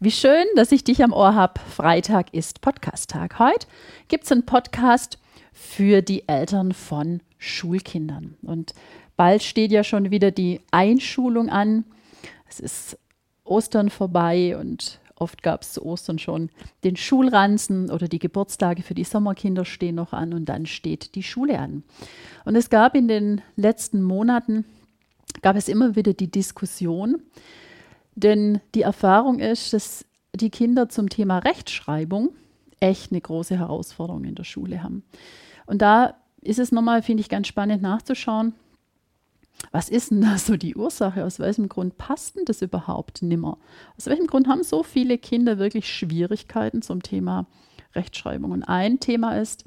Wie schön, dass ich dich am Ohr habe. Freitag ist Podcast-Tag. Heute gibt es einen Podcast für die Eltern von Schulkindern. Und bald steht ja schon wieder die Einschulung an. Es ist Ostern vorbei und oft gab es zu Ostern schon den Schulranzen oder die Geburtstage für die Sommerkinder stehen noch an und dann steht die Schule an. Und es gab in den letzten Monaten, gab es immer wieder die Diskussion, denn die Erfahrung ist, dass die Kinder zum Thema Rechtschreibung echt eine große Herausforderung in der Schule haben. Und da ist es nochmal, finde ich, ganz spannend nachzuschauen, was ist denn da so die Ursache? Aus welchem Grund passt denn das überhaupt nimmer? Aus welchem Grund haben so viele Kinder wirklich Schwierigkeiten zum Thema Rechtschreibung? Und ein Thema ist,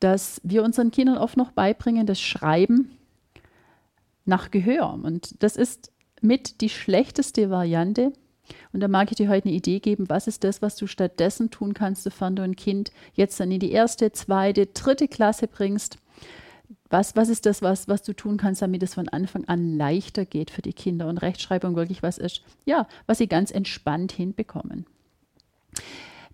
dass wir unseren Kindern oft noch beibringen, das Schreiben nach Gehör. Und das ist mit die schlechteste Variante. Und da mag ich dir heute eine Idee geben, was ist das, was du stattdessen tun kannst, sofern du ein Kind jetzt dann in die erste, zweite, dritte Klasse bringst. Was, was ist das, was, was du tun kannst, damit es von Anfang an leichter geht für die Kinder und Rechtschreibung wirklich was ist, ja, was sie ganz entspannt hinbekommen.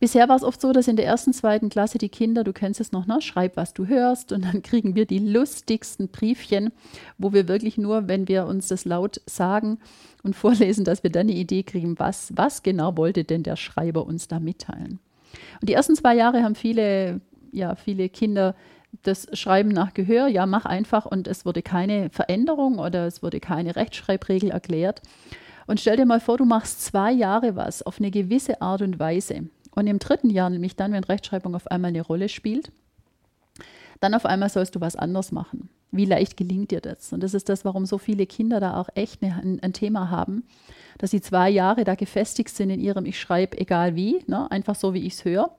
Bisher war es oft so, dass in der ersten, zweiten Klasse die Kinder, du kennst es noch, ne, schreib, was du hörst, und dann kriegen wir die lustigsten Briefchen, wo wir wirklich nur, wenn wir uns das laut sagen und vorlesen, dass wir dann eine Idee kriegen, was, was genau wollte denn der Schreiber uns da mitteilen. Und die ersten zwei Jahre haben viele, ja, viele Kinder das Schreiben nach Gehör, ja, mach einfach und es wurde keine Veränderung oder es wurde keine Rechtschreibregel erklärt. Und stell dir mal vor, du machst zwei Jahre was auf eine gewisse Art und Weise. Und im dritten Jahr, nämlich dann, wenn Rechtschreibung auf einmal eine Rolle spielt, dann auf einmal sollst du was anders machen. Wie leicht gelingt dir das? Und das ist das, warum so viele Kinder da auch echt eine, ein, ein, Thema haben, dass sie zwei Jahre da gefestigt sind in ihrem Ich schreibe egal wie, ne? einfach so, wie ich es höre.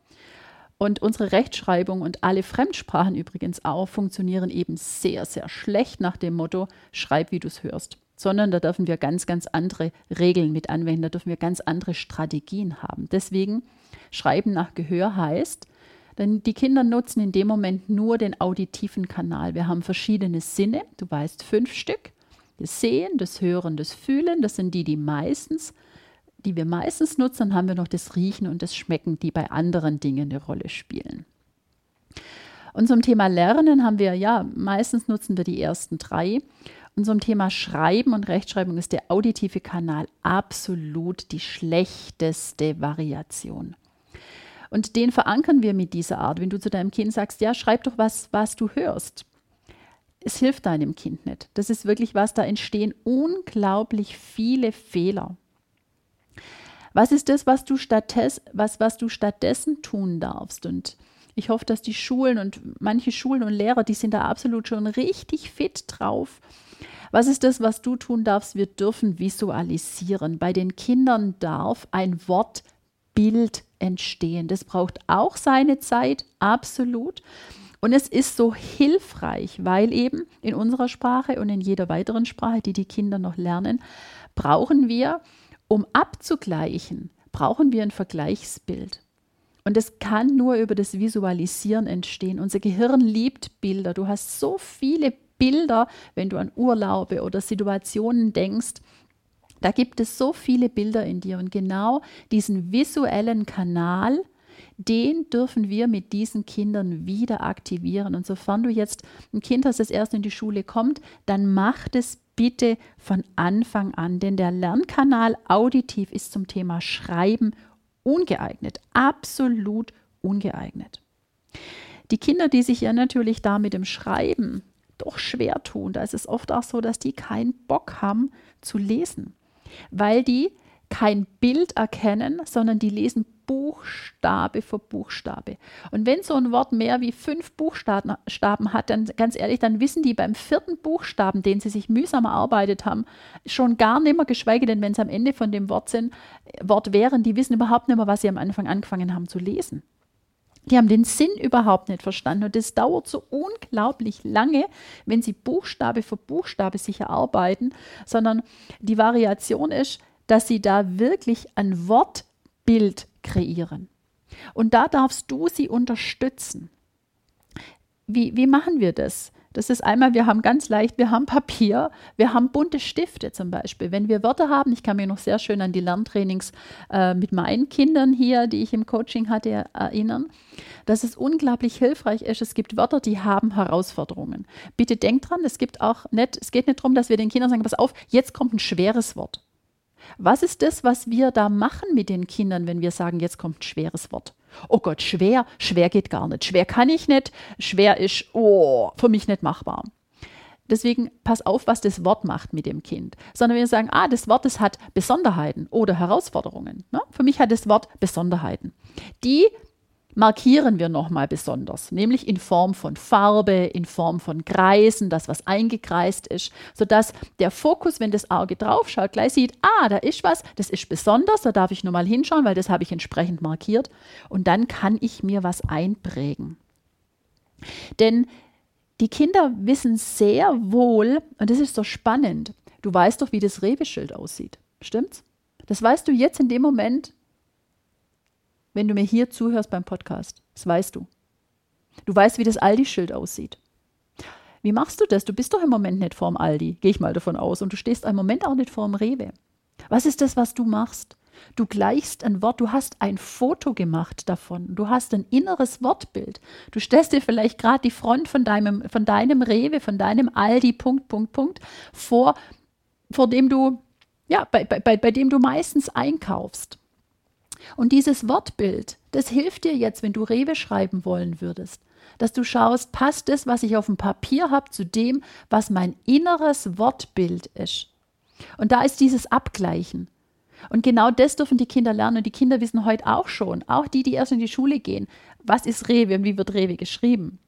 Und unsere Rechtschreibung und alle Fremdsprachen übrigens auch funktionieren eben sehr, sehr schlecht nach dem Motto, schreib, wie du es hörst sondern da dürfen wir ganz, ganz andere Regeln mit anwenden, da dürfen wir ganz andere Strategien haben. Deswegen Schreiben nach Gehör heißt, denn die Kinder nutzen in dem Moment nur den auditiven Kanal. Wir haben verschiedene Sinne, du weißt fünf Stück. Das Sehen, das Hören, das Fühlen, das sind die, die meistens, die wir meistens nutzen. Dann haben wir noch das Riechen und das Schmecken, die bei anderen Dingen eine Rolle spielen. Und zum Thema Lernen haben wir, ja, meistens nutzen wir die ersten drei. Und zum Thema Schreiben und Rechtschreibung ist der auditive Kanal absolut die schlechteste Variation. Und den verankern wir mit dieser Art. Wenn du zu deinem Kind sagst, ja, schreib doch was, was du hörst. Es hilft deinem Kind nicht. Das ist wirklich was, da entstehen unglaublich viele Fehler. Was ist das, was du, stattdessen, was, was du stattdessen tun darfst? Und ich hoffe, dass die Schulen und manche Schulen und Lehrer, die sind da absolut schon richtig fit drauf, was ist das, was du tun darfst? Wir dürfen visualisieren. Bei den Kindern darf ein Wortbild entstehen. Das braucht auch seine Zeit, absolut. Und es ist so hilfreich, weil eben in unserer Sprache und in jeder weiteren Sprache, die die Kinder noch lernen, brauchen wir, um abzugleichen, brauchen wir ein Vergleichsbild. Und es kann nur über das Visualisieren entstehen. Unser Gehirn liebt Bilder. Du hast so viele Bilder, wenn du an Urlaube oder Situationen denkst. Da gibt es so viele Bilder in dir und genau diesen visuellen Kanal, den dürfen wir mit diesen Kindern wieder aktivieren. Und sofern du jetzt ein Kind hast, das erst in die Schule kommt, dann mach das bitte von Anfang an, denn der Lernkanal auditiv ist zum Thema Schreiben ungeeignet, absolut ungeeignet. Die Kinder, die sich ja natürlich da mit dem Schreiben doch schwer tun. Da ist es oft auch so, dass die keinen Bock haben zu lesen, weil die kein Bild erkennen, sondern die lesen Buchstabe für Buchstabe. Und wenn so ein Wort mehr wie fünf Buchstaben hat, dann ganz ehrlich, dann wissen die beim vierten Buchstaben, den sie sich mühsam erarbeitet haben, schon gar nicht mehr, geschweige denn, wenn sie am Ende von dem Wort sind, Wort wären, die wissen überhaupt nicht mehr, was sie am Anfang angefangen haben zu lesen. Die haben den Sinn überhaupt nicht verstanden und das dauert so unglaublich lange, wenn sie Buchstabe für Buchstabe sich erarbeiten, sondern die Variation ist, dass sie da wirklich ein Wortbild kreieren. Und da darfst du sie unterstützen. Wie, wie machen wir das? Das ist einmal, wir haben ganz leicht, wir haben Papier, wir haben bunte Stifte zum Beispiel. Wenn wir Wörter haben, ich kann mich noch sehr schön an die Lerntrainings äh, mit meinen Kindern hier, die ich im Coaching hatte, erinnern, dass es unglaublich hilfreich ist. Es gibt Wörter, die haben Herausforderungen. Bitte denkt dran, es gibt auch nicht, es geht nicht darum, dass wir den Kindern sagen, pass auf, jetzt kommt ein schweres Wort. Was ist das, was wir da machen mit den Kindern, wenn wir sagen, jetzt kommt ein schweres Wort? Oh Gott, schwer, schwer geht gar nicht. Schwer kann ich nicht, schwer ist, oh, für mich nicht machbar. Deswegen pass auf, was das Wort macht mit dem Kind. Sondern wir sagen, ah, das Wort, das hat Besonderheiten oder Herausforderungen. Ne? Für mich hat das Wort Besonderheiten. Die markieren wir nochmal besonders, nämlich in Form von Farbe, in Form von Kreisen, das, was eingekreist ist, sodass der Fokus, wenn das Auge draufschaut, gleich sieht, ah, da ist was, das ist besonders, da darf ich nur mal hinschauen, weil das habe ich entsprechend markiert und dann kann ich mir was einprägen. Denn die Kinder wissen sehr wohl, und das ist so spannend, du weißt doch, wie das Reweschild aussieht, stimmt's? Das weißt du jetzt in dem Moment, wenn du mir hier zuhörst beim Podcast. Das weißt du. Du weißt, wie das Aldi-Schild aussieht. Wie machst du das? Du bist doch im Moment nicht vorm Aldi, gehe ich mal davon aus, und du stehst im Moment auch nicht vorm Rewe. Was ist das, was du machst? Du gleichst ein Wort, du hast ein Foto gemacht davon, du hast ein inneres Wortbild. Du stellst dir vielleicht gerade die Front von deinem, von deinem Rewe, von deinem Aldi, Punkt, Punkt, Punkt, vor, vor dem du, ja, bei, bei, bei dem du meistens einkaufst. Und dieses Wortbild, das hilft dir jetzt, wenn du Rewe schreiben wollen würdest, dass du schaust, passt das, was ich auf dem Papier habe, zu dem, was mein inneres Wortbild ist. Und da ist dieses Abgleichen. Und genau das dürfen die Kinder lernen. Und die Kinder wissen heute auch schon, auch die, die erst in die Schule gehen, was ist Rewe und wie wird Rewe geschrieben,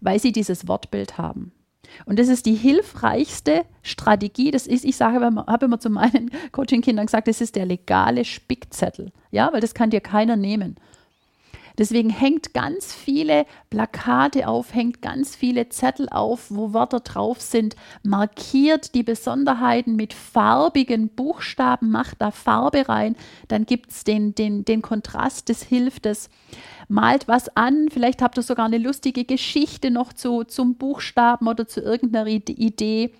weil sie dieses Wortbild haben. Und das ist die hilfreichste Strategie. Das ist, ich sage, habe immer zu meinen Coaching-Kindern gesagt, das ist der legale Spickzettel. Ja, weil das kann dir keiner nehmen. Deswegen hängt ganz viele Plakate auf, hängt ganz viele Zettel auf, wo Wörter drauf sind, markiert die Besonderheiten mit farbigen Buchstaben, macht da Farbe rein, dann gibt es den, den, den Kontrast, das hilft es malt was an, vielleicht habt ihr sogar eine lustige Geschichte noch zu, zum Buchstaben oder zu irgendeiner Idee.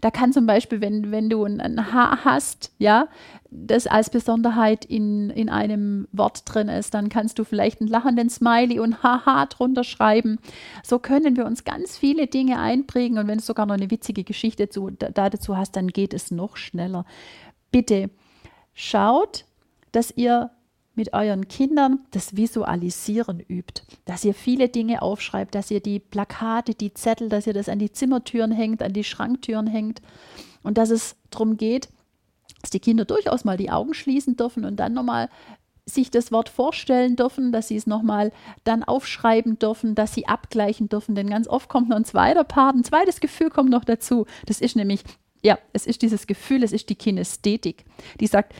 Da kann zum Beispiel, wenn, wenn du ein H hast, ja, das als Besonderheit in, in einem Wort drin ist, dann kannst du vielleicht einen lachenden Smiley und Haha drunter schreiben. So können wir uns ganz viele Dinge einprägen und wenn du sogar noch eine witzige Geschichte zu, da, dazu hast, dann geht es noch schneller. Bitte schaut, dass ihr mit euren Kindern das Visualisieren übt, dass ihr viele Dinge aufschreibt, dass ihr die Plakate, die Zettel, dass ihr das an die Zimmertüren hängt, an die Schranktüren hängt. Und dass es darum geht, dass die Kinder durchaus mal die Augen schließen dürfen und dann nochmal sich das Wort vorstellen dürfen, dass sie es nochmal dann aufschreiben dürfen, dass sie abgleichen dürfen, denn ganz oft kommt noch ein zweiter Part, ein zweites Gefühl kommt noch dazu. Das ist nämlich, ja, es ist dieses Gefühl, es ist die Kinästhetik, die sagt,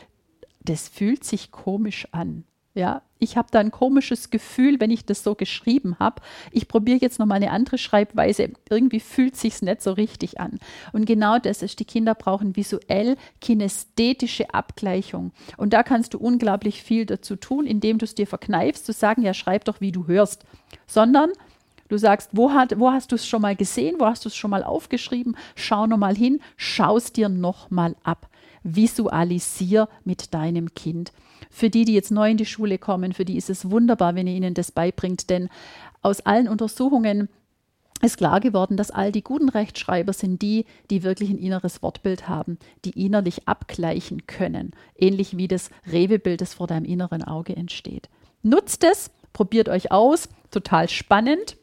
das fühlt sich komisch an. Ja, ich habe da ein komisches Gefühl, wenn ich das so geschrieben habe. Ich probiere jetzt nochmal eine andere Schreibweise. Irgendwie fühlt sich nicht so richtig an. Und genau das ist, die Kinder brauchen visuell kinästhetische Abgleichung. Und da kannst du unglaublich viel dazu tun, indem du es dir verkneifst, zu sagen, ja, schreib doch, wie du hörst. Sondern Du sagst, wo, hat, wo hast du es schon mal gesehen, wo hast du es schon mal aufgeschrieben? Schau nochmal hin, schau es dir nochmal ab visualisier mit deinem Kind. Für die, die jetzt neu in die Schule kommen, für die ist es wunderbar, wenn ihr ihnen das beibringt, denn aus allen Untersuchungen ist klar geworden, dass all die guten Rechtschreiber sind die, die wirklich ein inneres Wortbild haben, die innerlich abgleichen können, ähnlich wie das Rewebild, das vor deinem inneren Auge entsteht. Nutzt es, probiert euch aus, total spannend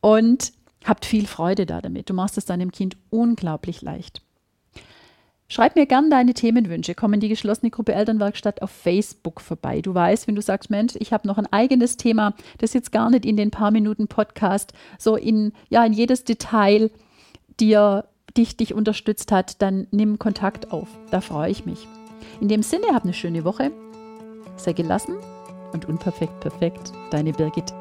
und habt viel Freude da damit. Du machst es deinem Kind unglaublich leicht. Schreib mir gern deine Themenwünsche. Komm in die geschlossene Gruppe Elternwerkstatt auf Facebook vorbei. Du weißt, wenn du sagst, Mensch, ich habe noch ein eigenes Thema, das jetzt gar nicht in den paar Minuten Podcast so in, ja, in jedes Detail dir, dich, dich unterstützt hat, dann nimm Kontakt auf. Da freue ich mich. In dem Sinne, hab eine schöne Woche. Sei gelassen und unperfekt perfekt. Deine Birgit.